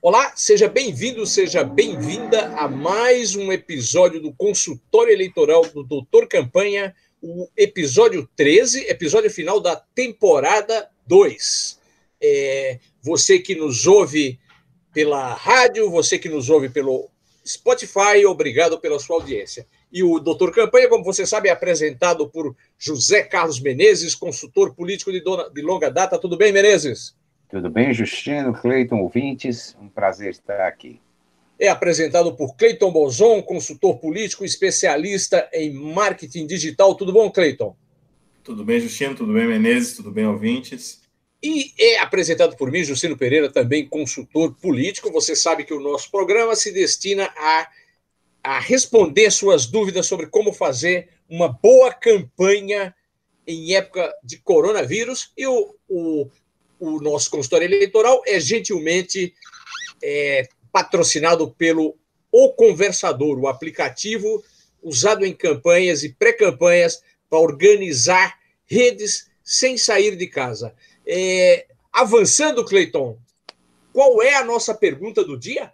Olá, seja bem-vindo, seja bem-vinda a mais um episódio do consultório eleitoral do Doutor Campanha, o episódio 13, episódio final da temporada 2. É, você que nos ouve pela rádio, você que nos ouve pelo Spotify, obrigado pela sua audiência. E o Doutor Campanha, como você sabe, é apresentado por José Carlos Menezes, consultor político de, dona- de longa data. Tudo bem, Menezes? Tudo bem, Justino, Cleiton, ouvintes? Um prazer estar aqui. É apresentado por Cleiton Bozon, consultor político, especialista em marketing digital. Tudo bom, Cleiton? Tudo bem, Justino? Tudo bem, Menezes? Tudo bem, ouvintes? E é apresentado por mim, Justino Pereira, também consultor político. Você sabe que o nosso programa se destina a, a responder suas dúvidas sobre como fazer uma boa campanha em época de coronavírus. E o, o, o nosso consultório eleitoral é gentilmente é, patrocinado pelo O Conversador, o aplicativo usado em campanhas e pré-campanhas para organizar redes sem sair de casa. É, avançando, Cleiton, qual é a nossa pergunta do dia?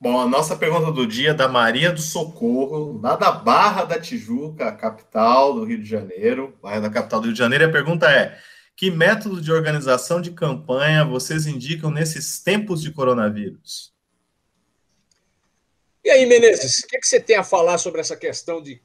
Bom, a nossa pergunta do dia é da Maria do Socorro, lá da Barra da Tijuca, capital do Rio de Janeiro, bairro da capital do Rio de Janeiro. E a pergunta é: que método de organização de campanha vocês indicam nesses tempos de coronavírus? E aí, Menezes, o que, é que você tem a falar sobre essa questão de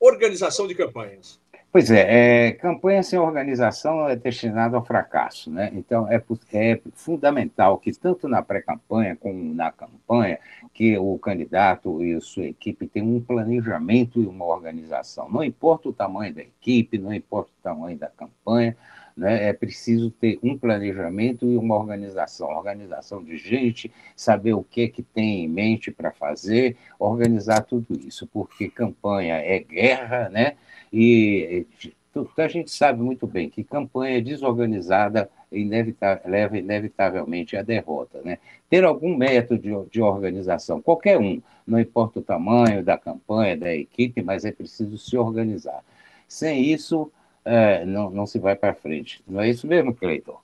organização de campanhas? Pois é, é, campanha sem organização é destinada ao fracasso, né? Então é, é fundamental que tanto na pré-campanha como na campanha que o candidato e a sua equipe tenham um planejamento e uma organização. Não importa o tamanho da equipe, não importa o tamanho da campanha, né? É preciso ter um planejamento e uma organização, organização de gente, saber o que que tem em mente para fazer, organizar tudo isso, porque campanha é guerra, né? E e, tu- a gente sabe muito bem que campanha desorganizada inevita- leva inevitavelmente à derrota. Né? Ter algum método de, de organização, qualquer um, não importa o tamanho da campanha, da equipe, mas é preciso se organizar. Sem isso, eh, não, não se vai para frente. Não é isso mesmo, Cleiton?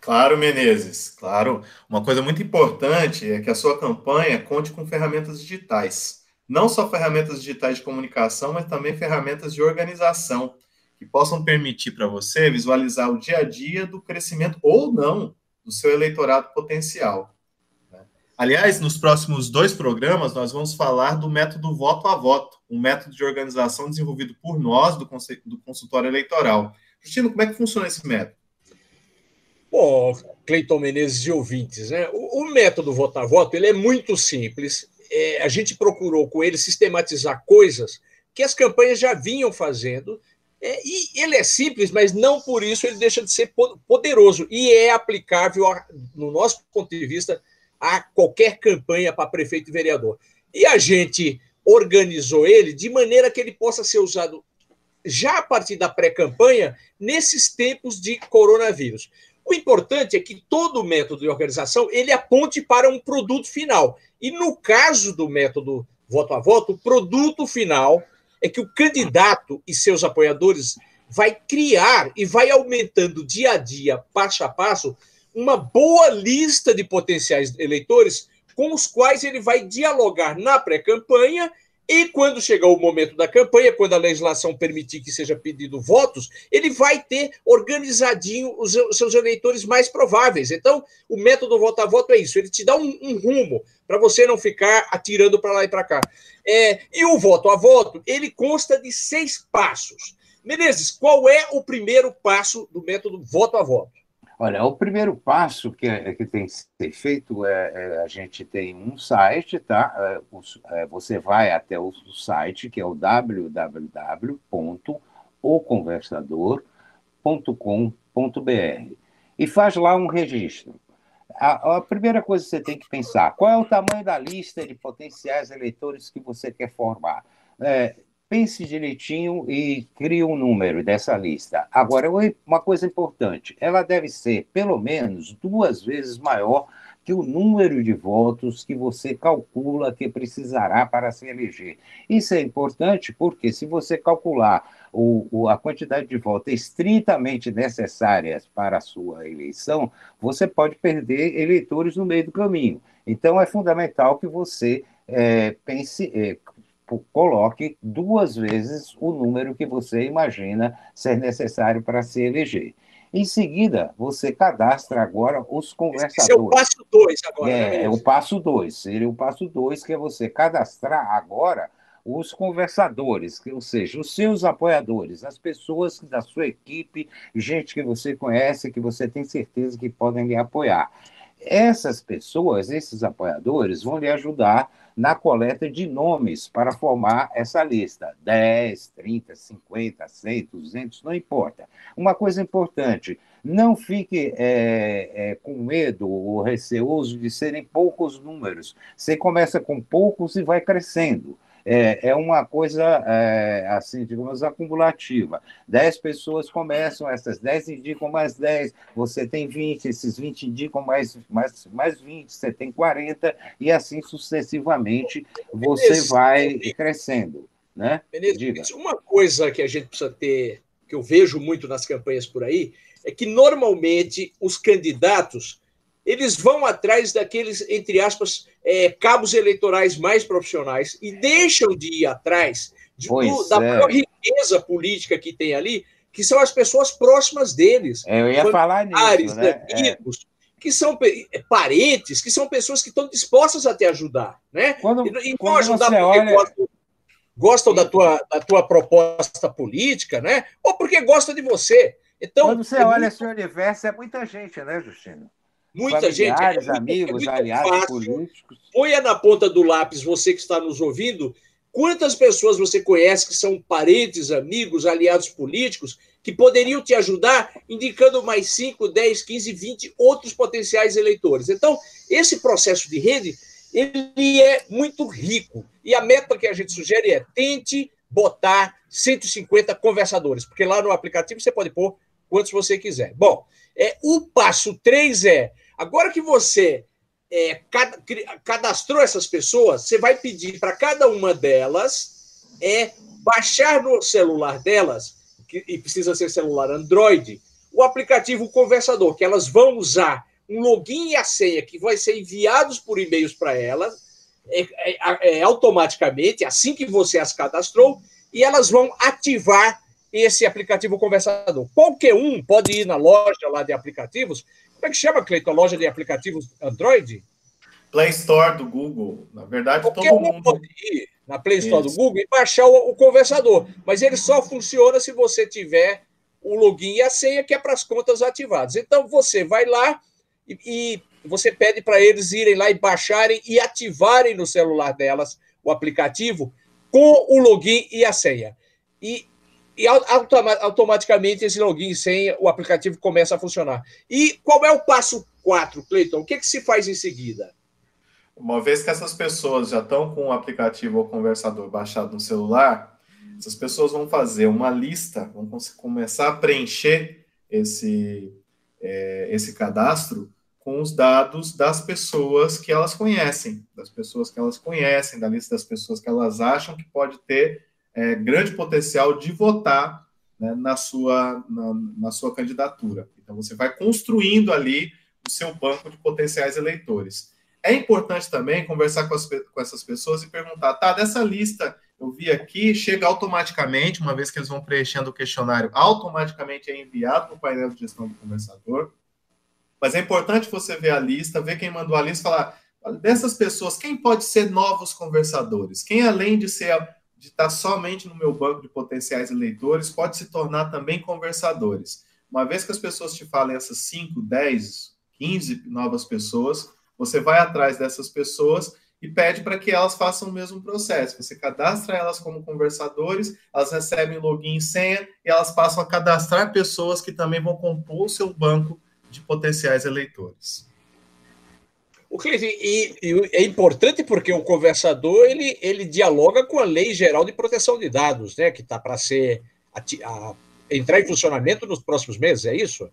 Claro, Menezes, claro. Uma coisa muito importante é que a sua campanha conte com ferramentas digitais. Não só ferramentas digitais de comunicação, mas também ferramentas de organização, que possam permitir para você visualizar o dia a dia do crescimento ou não do seu eleitorado potencial. Aliás, nos próximos dois programas, nós vamos falar do método voto a voto, um método de organização desenvolvido por nós, do, do consultório eleitoral. Justino, como é que funciona esse método? Bom, Cleiton Menezes e ouvintes, né? O, o método voto a voto ele é muito simples. É, a gente procurou com ele sistematizar coisas que as campanhas já vinham fazendo. É, e ele é simples, mas não por isso ele deixa de ser po- poderoso. E é aplicável, no nosso ponto de vista, a qualquer campanha para prefeito e vereador. E a gente organizou ele de maneira que ele possa ser usado já a partir da pré-campanha nesses tempos de coronavírus. O importante é que todo método de organização ele aponte para um produto final. E no caso do método voto a voto, o produto final é que o candidato e seus apoiadores vai criar e vai aumentando dia a dia, passo a passo, uma boa lista de potenciais eleitores com os quais ele vai dialogar na pré-campanha e quando chegar o momento da campanha, quando a legislação permitir que seja pedido votos, ele vai ter organizadinho os seus eleitores mais prováveis. Então, o método voto a voto é isso, ele te dá um, um rumo para você não ficar atirando para lá e para cá. É, e o voto a voto, ele consta de seis passos. Menezes, qual é o primeiro passo do método voto a voto? Olha, o primeiro passo que, é- que tem que ser feito é, é a gente tem um site, tá? É, os- é, você vai até o site que é o www.oconversador.com.br e faz lá um registro. A, a, primeira coisa que você tem que pensar, qual é o tamanho da lista de potenciais eleitores que você quer formar? É, pense direitinho e crie um número dessa lista. Agora, uma coisa importante, ela deve ser pelo menos duas vezes maior que o número de votos que você calcula que precisará para se eleger. Isso é importante porque, se você calcular o, o, a quantidade de votos estritamente necessárias para a sua eleição, você pode perder eleitores no meio do caminho. Então, é fundamental que você é, pense, é, coloque duas vezes o número que você imagina ser necessário para se eleger. Em seguida, você cadastra agora os conversadores. Esse é o passo 2 agora. É, né, é o passo 2. Seria o passo 2, que é você cadastrar agora os conversadores, ou seja, os seus apoiadores, as pessoas da sua equipe, gente que você conhece, que você tem certeza que podem lhe apoiar. Essas pessoas, esses apoiadores, vão lhe ajudar na coleta de nomes para formar essa lista. 10, 30, 50, 100, 200, não importa. Uma coisa importante, não fique é, é, com medo ou receoso de serem poucos números. Você começa com poucos e vai crescendo é, é uma coisa, é, assim, digamos, acumulativa. Dez pessoas começam, essas dez indicam mais dez, você tem 20, esses 20 indicam mais, mais, mais 20, você tem 40, e assim sucessivamente você vai crescendo. Né? Diga. Uma coisa que a gente precisa ter, que eu vejo muito nas campanhas por aí, é que normalmente os candidatos eles vão atrás daqueles, entre aspas, é, cabos eleitorais mais profissionais e deixam de ir atrás de, do, da é. riqueza política que tem ali, que são as pessoas próximas deles. É, eu ia falar nisso, né? amigos, é. que são é, parentes, que são pessoas que estão dispostas a te ajudar, né? Quando, e, e quando ajudar porque olha... gostam, gostam da, tua, da tua proposta política, né? Ou porque gostam de você. Então, quando você olha muito... esse universo, é muita gente, né, Justino? Muita gente. É muito, amigos, é aliados fácil. políticos. Ponha na ponta do lápis, você que está nos ouvindo, quantas pessoas você conhece que são parentes, amigos, aliados políticos, que poderiam te ajudar, indicando mais 5, 10, 15, 20 outros potenciais eleitores. Então, esse processo de rede, ele é muito rico. E a meta que a gente sugere é tente botar 150 conversadores, porque lá no aplicativo você pode pôr quantos você quiser. Bom, é, o passo 3 é Agora que você é, cadastrou essas pessoas, você vai pedir para cada uma delas é, baixar no celular delas, que, e precisa ser celular Android, o aplicativo Conversador, que elas vão usar um login e a senha que vai ser enviados por e-mails para elas é, é, é, automaticamente, assim que você as cadastrou, e elas vão ativar esse aplicativo Conversador. Qualquer um pode ir na loja lá de aplicativos como é que chama, Cleiton? Loja de aplicativos Android? Play Store do Google. Na verdade, Qualquer todo mundo. pode ir na Play Store Isso. do Google e baixar o, o, conversador. Mas ele só funciona se você tiver o login e a senha, que é para as contas ativadas. Então, você vai lá e, e você pede para eles irem lá e baixarem e ativarem no celular delas o aplicativo com o login e a senha. E e automaticamente esse login sem o aplicativo começa a funcionar. E qual é o passo 4, Cleiton? O que, que se faz em seguida? Uma vez que essas pessoas já estão com o aplicativo ou conversador baixado no celular, essas pessoas vão fazer uma lista, vão começar a preencher esse, é, esse cadastro com os dados das pessoas que elas conhecem, das pessoas que elas conhecem, da lista das pessoas que elas acham que pode ter é, grande potencial de votar né, na, sua, na, na sua candidatura. Então, você vai construindo ali o seu banco de potenciais eleitores. É importante também conversar com, as, com essas pessoas e perguntar: tá, dessa lista eu vi aqui, chega automaticamente, uma vez que eles vão preenchendo o questionário, automaticamente é enviado para o painel de gestão do conversador. Mas é importante você ver a lista, ver quem mandou a lista, falar dessas pessoas, quem pode ser novos conversadores? Quem, além de ser de estar somente no meu banco de potenciais eleitores, pode se tornar também conversadores. Uma vez que as pessoas te falem essas 5, 10, 15 novas pessoas, você vai atrás dessas pessoas e pede para que elas façam o mesmo processo. Você cadastra elas como conversadores, elas recebem login e senha e elas passam a cadastrar pessoas que também vão compor o seu banco de potenciais eleitores. O Cleiton, e, e, é importante porque o conversador ele, ele dialoga com a Lei Geral de Proteção de Dados, né, que está para ser a, a, entrar em funcionamento nos próximos meses, é isso?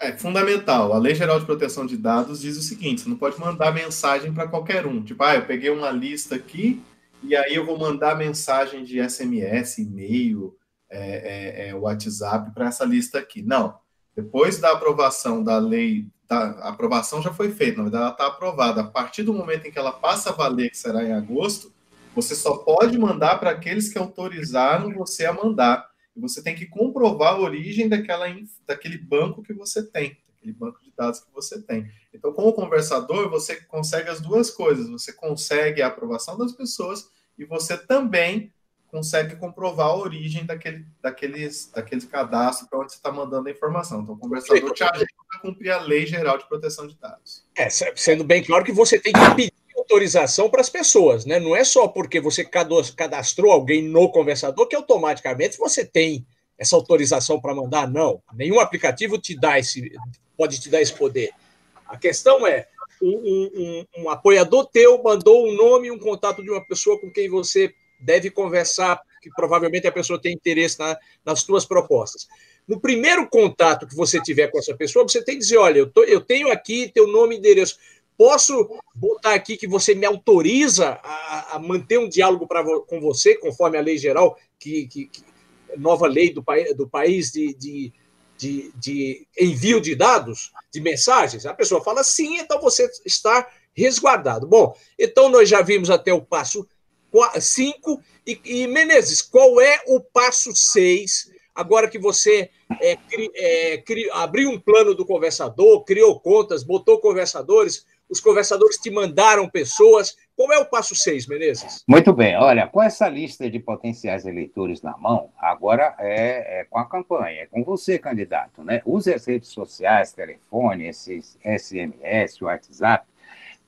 É fundamental. A Lei Geral de Proteção de Dados diz o seguinte: você não pode mandar mensagem para qualquer um. Tipo, ah, eu peguei uma lista aqui e aí eu vou mandar mensagem de SMS, e-mail, é, é, é, WhatsApp para essa lista aqui. Não. Depois da aprovação da lei, da, a aprovação já foi feita, na verdade ela está aprovada. A partir do momento em que ela passa a valer, que será em agosto, você só pode mandar para aqueles que autorizaram você a mandar. E você tem que comprovar a origem daquela, daquele banco que você tem, daquele banco de dados que você tem. Então, como conversador, você consegue as duas coisas. Você consegue a aprovação das pessoas e você também consegue comprovar a origem daquele, daqueles, daqueles cadastros para onde você está mandando a informação. Então, o conversador te ajuda a cumprir a Lei Geral de Proteção de Dados. É, sendo bem claro que você tem que pedir autorização para as pessoas, né? Não é só porque você cadastrou alguém no conversador que automaticamente você tem essa autorização para mandar, não. Nenhum aplicativo te dá esse, pode te dar esse poder. A questão é, um, um, um apoiador teu mandou um nome e um contato de uma pessoa com quem você deve conversar, que provavelmente a pessoa tem interesse na, nas tuas propostas. No primeiro contato que você tiver com essa pessoa, você tem que dizer: olha, eu, tô, eu tenho aqui teu nome e endereço. Posso botar aqui que você me autoriza a, a manter um diálogo pra, com você, conforme a lei geral, que, que, que nova lei do, do país de, de, de, de, envio de dados, de mensagens? A pessoa fala sim, então você está resguardado. Bom, então nós já vimos até o passo 5. E, e Menezes, qual é o passo 6? Agora que você é, cri, é, cri, abriu um plano do conversador, criou contas, botou conversadores, os conversadores te mandaram pessoas. Qual é o passo 6, Menezes? Muito bem. Olha, com essa lista de potenciais eleitores na mão, agora é, é com a campanha, é com você, candidato. Né? Use as redes sociais, telefone, esses SMS, WhatsApp,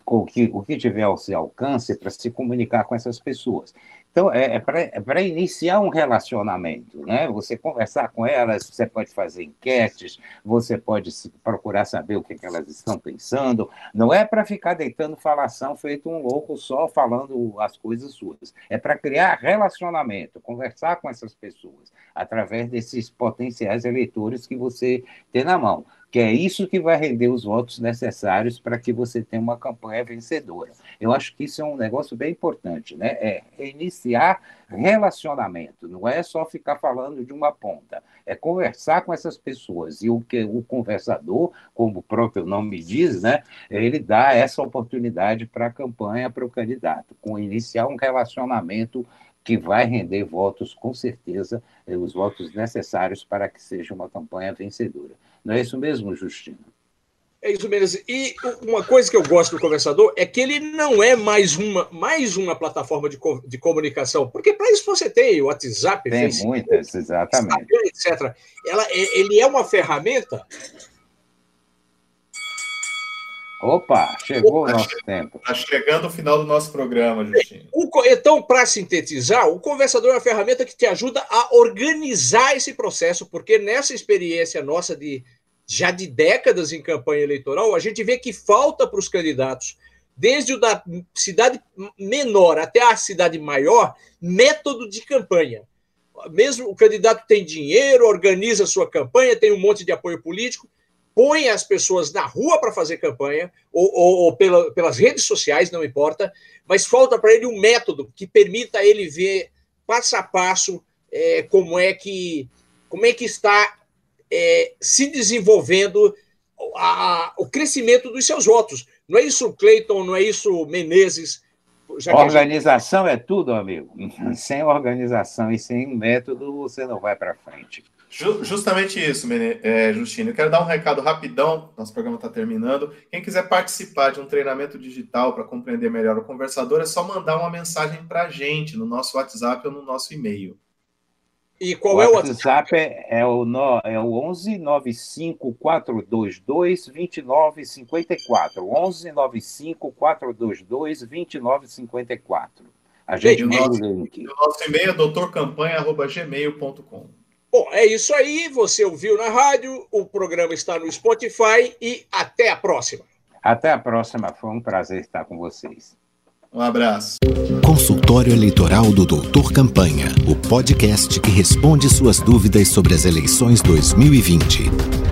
o que, o que tiver ao seu alcance para se comunicar com essas pessoas. Então, é, é para é iniciar um relacionamento, né? Você conversar com elas, você pode fazer enquetes, você pode procurar saber o que, que elas estão pensando. Não é para ficar deitando falação feito um louco só falando as coisas suas. É para criar relacionamento, conversar com essas pessoas, através desses potenciais eleitores que você tem na mão que é isso que vai render os votos necessários para que você tenha uma campanha vencedora. Eu acho que isso é um negócio bem importante, né? É iniciar relacionamento, não é só ficar falando de uma ponta, é conversar com essas pessoas. E o que o conversador, como o próprio nome diz, né, ele dá essa oportunidade para a campanha, para o candidato, com iniciar um relacionamento que vai render votos, com certeza, eh, os votos necessários para que seja uma campanha vencedora. Não é isso mesmo, Justino? É isso mesmo. E uma coisa que eu gosto do conversador é que ele não é mais uma, mais uma plataforma de, de comunicação, porque para isso você tem o WhatsApp, tem Facebook, muitas, exatamente, etc. Ela, ele é uma ferramenta. Opa, chegou Opa, o nosso tá tempo. Está chegando o final do nosso programa, Justino. Então, para sintetizar, o conversador é uma ferramenta que te ajuda a organizar esse processo, porque nessa experiência nossa de já de décadas em campanha eleitoral, a gente vê que falta para os candidatos, desde o da cidade menor até a cidade maior, método de campanha. Mesmo o candidato tem dinheiro, organiza sua campanha, tem um monte de apoio político, põe as pessoas na rua para fazer campanha, ou, ou, ou pela, pelas redes sociais, não importa, mas falta para ele um método que permita ele ver passo a passo é, como é que como é que está é, se desenvolvendo a, o crescimento dos seus votos. Não é isso, Cleiton, não é isso, Menezes. organização gente... é tudo, amigo. Sem organização e sem método, você não vai para frente. Justamente isso, é, Justino. Eu quero dar um recado rapidão, nosso programa está terminando. Quem quiser participar de um treinamento digital para compreender melhor o conversador, é só mandar uma mensagem para a gente no nosso WhatsApp ou no nosso e-mail. E qual o é o WhatsApp? É, é, o, no, é o 11 95 422 2954. 11 95 422 2954. A gente Bem, o nosso, o nosso e-mail é doutorcampanha.gmail.com. Bom, é isso aí. Você ouviu na rádio, o programa está no Spotify e até a próxima. Até a próxima. Foi um prazer estar com vocês. Um abraço. Consultório Eleitoral do Doutor Campanha, o podcast que responde suas dúvidas sobre as eleições 2020.